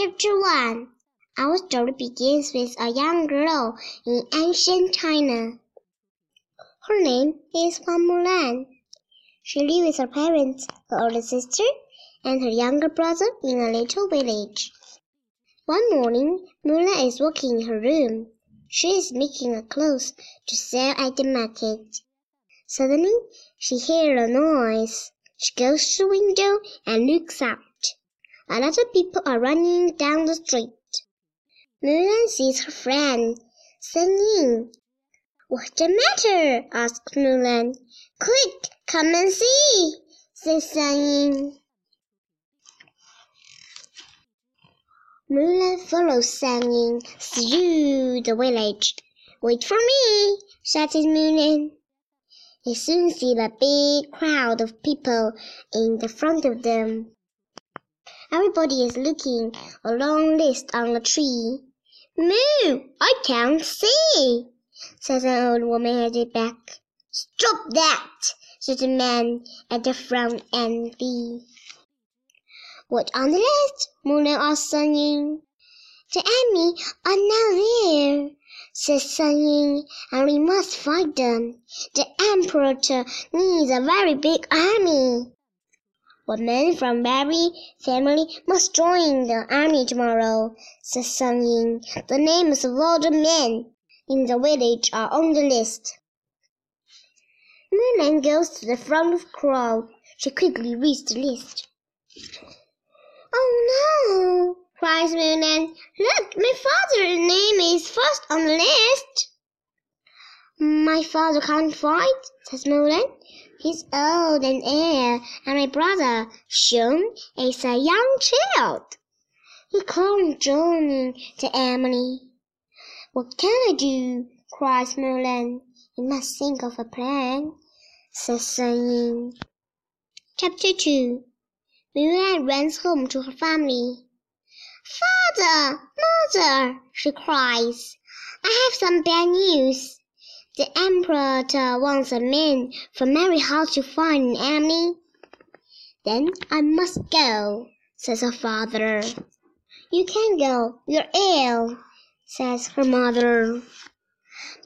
Chapter 1 Our story begins with a young girl in ancient China. Her name is Fan Mulan. She lives with her parents, her older sister, and her younger brother in a little village. One morning, Mulan is walking in her room. She is making a clothes to sell at the market. Suddenly, she hears a noise. She goes to the window and looks out. A lot of people are running down the street. Mulan sees her friend, San Ying. What's the matter? asks Mulan. Quick, come and see, says San Ying. Mulan follows San Ying through the village. Wait for me, shouted Mulan. They soon see a big crowd of people in the front of them. Everybody is looking a long list on a tree. Moo! I can't see, says an old woman at the back. Stop that, says the man at the front envy. What on the list? Mulan asked San Ying. The enemy are now there, says San Ying, and we must fight them. The emperor needs a very big army. One man from every family must join the army tomorrow, said San Ying. The names of all the men in the village are on the list. Mulan goes to the front of the crowd. She quickly reads the list. Oh no, cries Mulan. Look, my father's name is first on the list. My father can't fight, says Mulan. He's old and ill, and my brother, Xiong, is a young child. He can't join the army. What can I do? cries Mulan. You must think of a plan, says San Ying. Chapter 2 Mulan runs home to her family. Father, mother, she cries. I have some bad news. The emperor wants a man from every house to find an enemy. Then I must go, says her father. You can't go, you're ill, says her mother.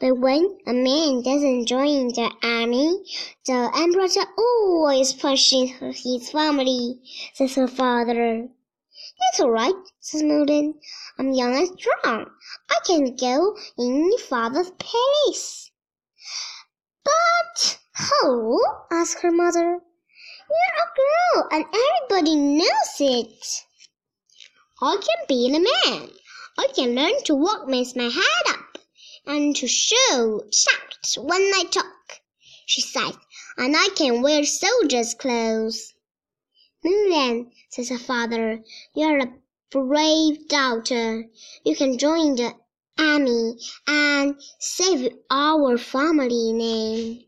But when a man doesn't join the army, the emperor always punishes his family, says her father. That's all right, says Mulan. I'm young and strong. I can go in father's place. But how? asked her mother. You're a girl and everybody knows it. I can be a man. I can learn to walk with my head up and to show shout when I talk, she said, and I can wear soldier's clothes. Then says her father, you're a brave daughter. You can join the army and save our family name.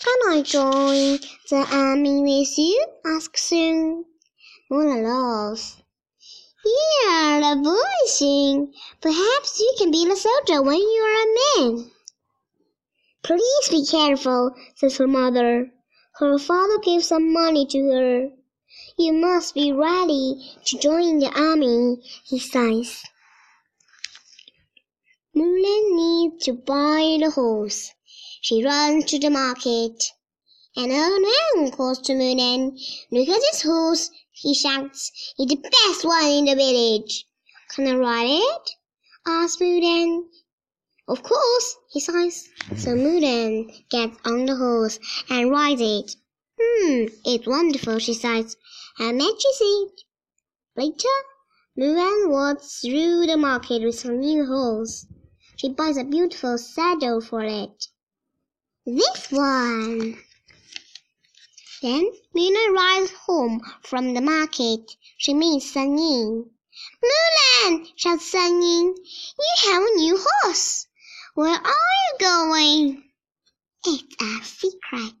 Can I join the army with you? asked Sue. Mulan laughs. You're a boy, Sing. Perhaps you can be a soldier when you're a man. Please be careful, says her mother. Her father gave some money to her. You must be ready to join the army, he says. Mulan needs to buy the horse. She runs to the market. An old man calls to Mulan. Look at this horse, he shouts. It's the best one in the village. Can I ride it? asks Mulan. Of course, he says. So Mulan gets on the horse and rides it. Hmm, it's wonderful, she says. How much is it? Later, Mulan walks through the market with her new horse. She buys a beautiful saddle for it. This one. Then Mulan rides home from the market. She meets San Ying. Mulan, shouts San Ying, you have a new horse. Where are you going? It's a secret,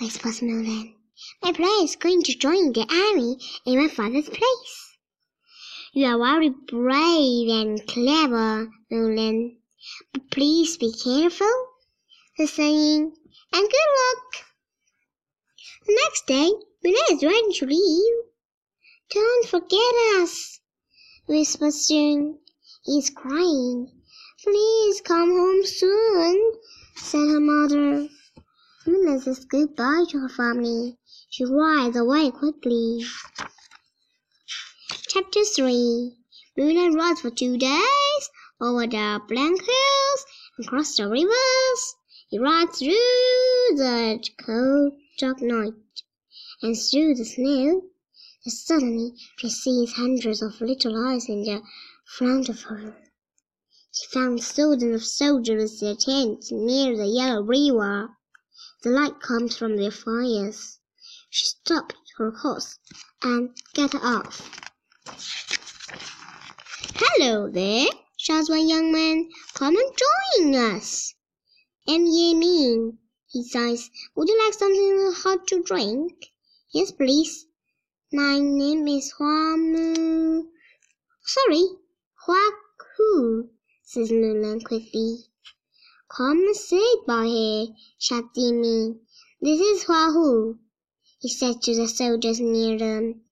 whispers Mulan. My brother is going to join the army in my father's place. You are very brave and clever, Mulan. But please be careful, the saying, and good luck. The next day, Mulan is ready to leave. Don't forget us, whispered Soon. He's crying. Please come home soon, said her mother. Moonlight says goodbye to her family. She rides away quickly. Chapter 3 Moonlight rides for two days over the blank hills and across the rivers. He rides through the cold, dark night and through the snow. And suddenly she sees hundreds of little eyes in the front of her. She found thousands of soldiers in their tents near the yellow river. The light comes from their fires. She stopped her horse and got off. Hello there, shouts one young man. Come and join us. Am ye mean? He sighs. Would you like something hot to drink? Yes, please. My name is Hua Mu. Sorry, Hua Hu, says Mulan quickly. Come sit by here, shouts Jimmy. This is Hua Hu, he said to the soldiers near them.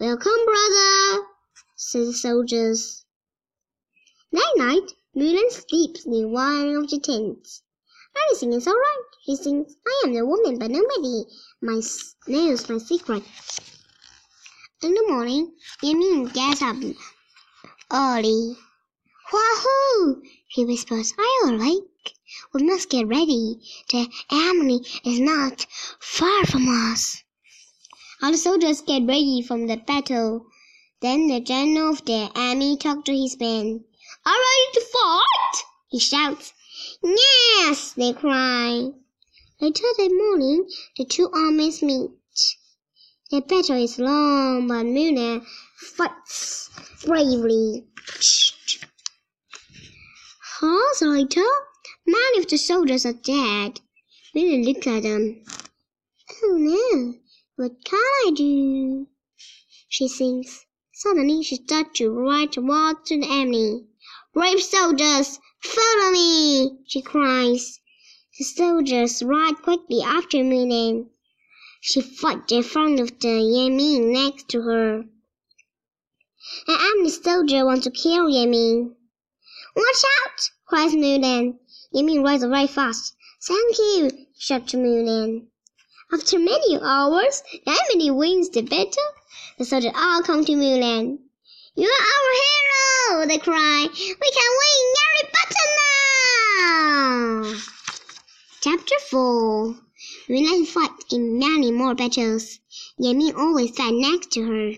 Welcome, brother, said the soldiers. That night, Mulan sleeps in one of the tents. Everything is all right, she thinks. I am the woman, but nobody my, knows my secret. In the morning, Yamin gets up early. Hua Hu! he whispers. Are you awake? We must get ready. The enemy is not far from us. The soldiers get ready for the battle. Then the general of the army talks to his men. Are ready to fight? He shouts. Yes, they cry. Later that morning, the two armies meet. The battle is long, but Muna fights bravely. Hours later, many of the soldiers are dead. Muna looks at them. Oh no, what can I do? She thinks. Suddenly, she starts to ride towards the enemy. Brave soldiers, follow me! she cries. The soldiers ride quickly after Mulan. She fights in front of the Yamin next to her. An enemy soldier wants to kill Yamin. Watch out! cries Mulan. Yamin rides very fast. Thank you, shouts Mulan. After many hours, enemy wins the battle. The soldiers all come to Mulan. You are our hero! They cry. We can win every battle now! Chapter 4 Mulan fight in many more battles. Yamin always sat next to her.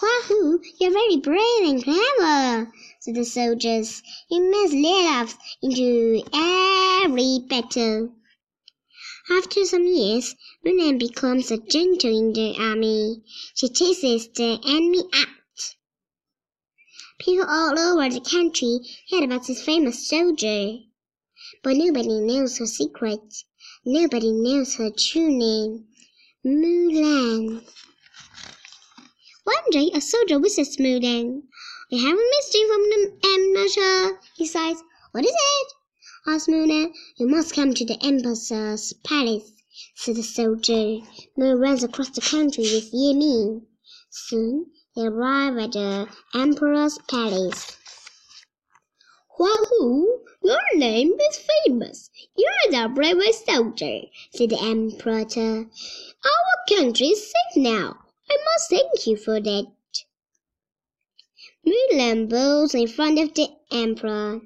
Hua Hu, you're very brave and clever, said the soldiers. You must lead us into every battle. After some years, Mulan becomes a general in the army. She chases the enemy out. People all over the country heard about this famous soldier. But nobody knows her secret. Nobody knows her true name. Mulan. One day a soldier visits Mulan. We have a mystery from the emperor, he sighs. What is it? Mulan. You must come to the emperor's palace, said the soldier. Runs across the country with Yamin. Soon they arrive at the emperor's palace. Hua Hu, your name is famous. You're the bravest soldier, said the emperor. Our country is safe now. I must thank you for that. Mulan bows in front of the emperor.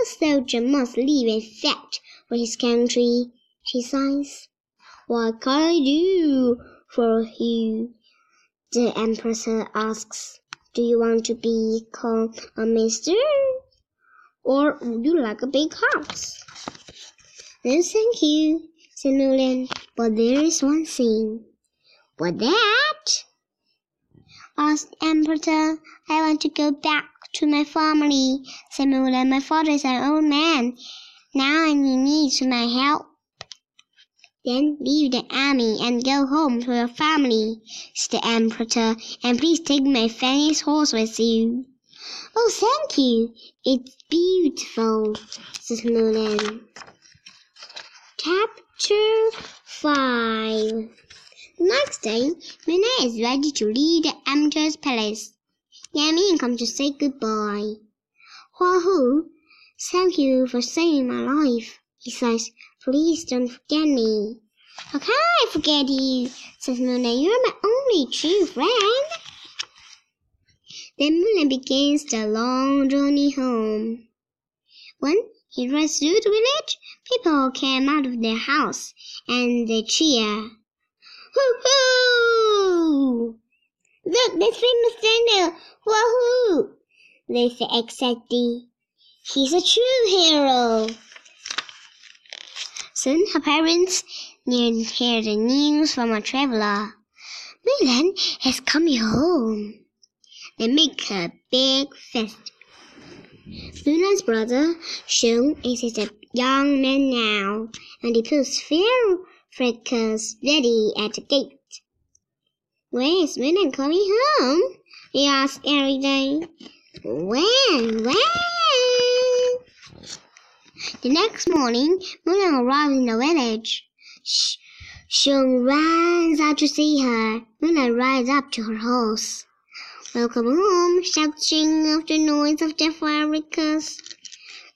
A soldier must live and fight for his country, she sighs. What can I do for you? The empress asks. Do you want to become a minister? Or would you like a big house? No, thank you, said Mulan. But there is one thing. What that? asked the Emperor. I want to go back to my family, said Mulan. My father is an old man. Now and he needs my help. Then leave the army and go home to your family, said the Emperor, and please take my Fanny's horse with you. Oh, thank you. It's beautiful, said Mulan. Chapter 5 next day, Moonlight is ready to leave the Emperor's palace. Yamin comes to say goodbye. Hu, thank you for saving my life. He says, please don't forget me. How can I forget you? says Moonlight. You're my only true friend. Then Moonlight begins the long journey home. When he rides through the village, people came out of their house and they cheer. Hoo hoo! Look, this famous Daniel! Wahoo! They say excitedly. He's a true hero. Soon her parents hear the news from a traveler. Mulan has come home. They make a big feast. Mulan's brother, Shun, is a young man now, and he puts fair Freckles ready at the gate. When is Mulan coming home? He asks every day. When? When? The next morning, Mulan arrives in the village. Sh- Shun runs out to see her. Mulan rides up to her horse. Welcome home, shouting of the noise of the firecrackers.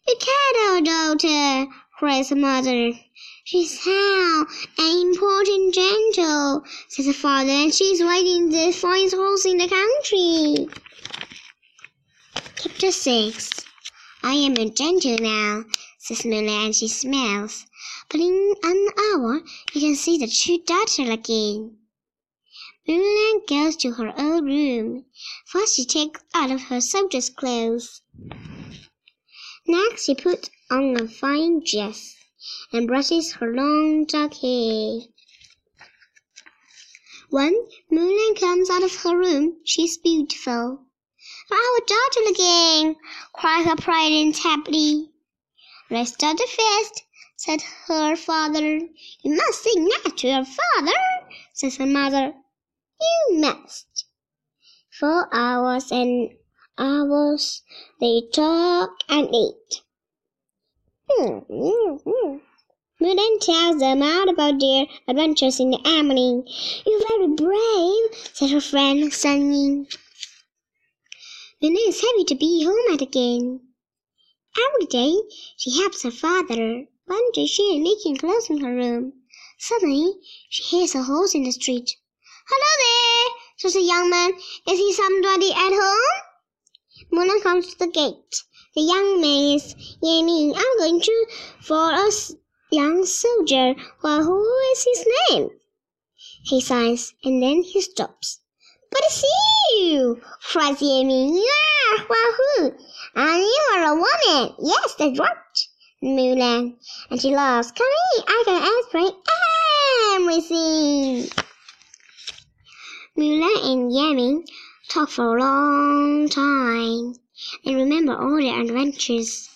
You can't, daughter, cries her mother. She's how an important gentle, says her father, and she's riding the finest horse in the country. Chapter 6 I am a gentle now, says Mulan, and she smiles. But in an hour, you can see the true daughter again. Mulan goes to her own room. First, she takes out of her soldier's clothes. Next, she puts on a fine dress and brushes her long dark hair. When Mulan comes out of her room, she is beautiful. Our daughter again, cried her parent happily. Let's start the feast, said her father. You must sing that to your father, says her mother. You must. For hours and hours they talk and eat. Hmm, hmm. Tells them all about their adventures in the Amazon. You're very brave, said her friend Sunny. Mulan is happy to be home at again. Every day she helps her father. One day she is making clothes in her room. Suddenly she hears a horse in the street. Hello there, says a young man. Is he somebody at home? Mulan comes to the gate. The young man is Yamin. I'm going to for a young soldier. Well, who is his name? He sighs and then he stops. But it's you! cries Yamin. Yeah, well, who? And you are a woman. Yes, that's right. Mulan. And she laughs. Come here, I can explain everything. Mulan and Yamin talk for a long time and remember all their adventures.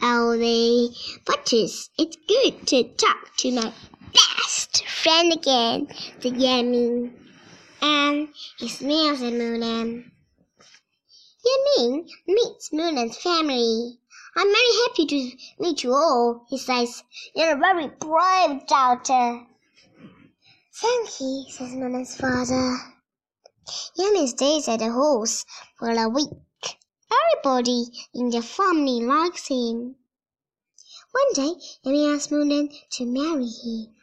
Oh, they, but it's, good to talk to my best friend again, the Yamin. And he smiles at Mulan. Yamin meets Mulan's family. I'm very happy to meet you all, he says. You're a very brave daughter. Thank you, says Mulan's father. Yamin stays at the house for a week. Everybody in the family likes him. One day, Yamin asks Mulan to marry him.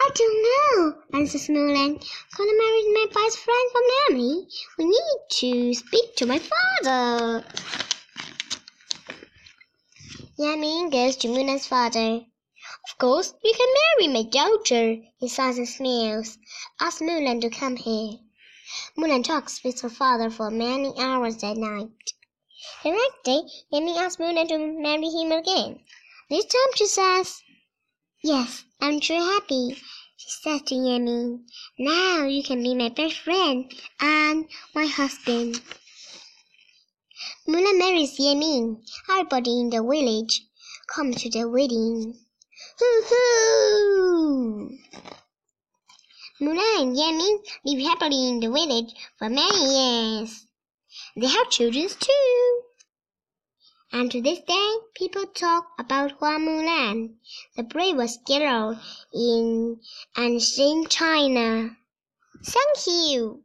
I don't know, answers Mulan. Gonna marry my best friend from Nami. We need to speak to my father. Yamin goes to Mulan's father. Of course, you can marry my daughter, he says and smiles. Ask Mulan to come here. Mulan talks with her father for many hours that night. The next day, Yamin asks Mulan to marry him again. This time she says, Yes, I'm truly happy, she says to Yamin. Now you can be my best friend and my husband. Mulan marries Yamin. Everybody in the village comes to the wedding. Hoo hoo! Mulan and Yamin live happily in the village for many years. They have children too. And to this day, people talk about Hua Mulan, the bravest girl in ancient China. Thank you.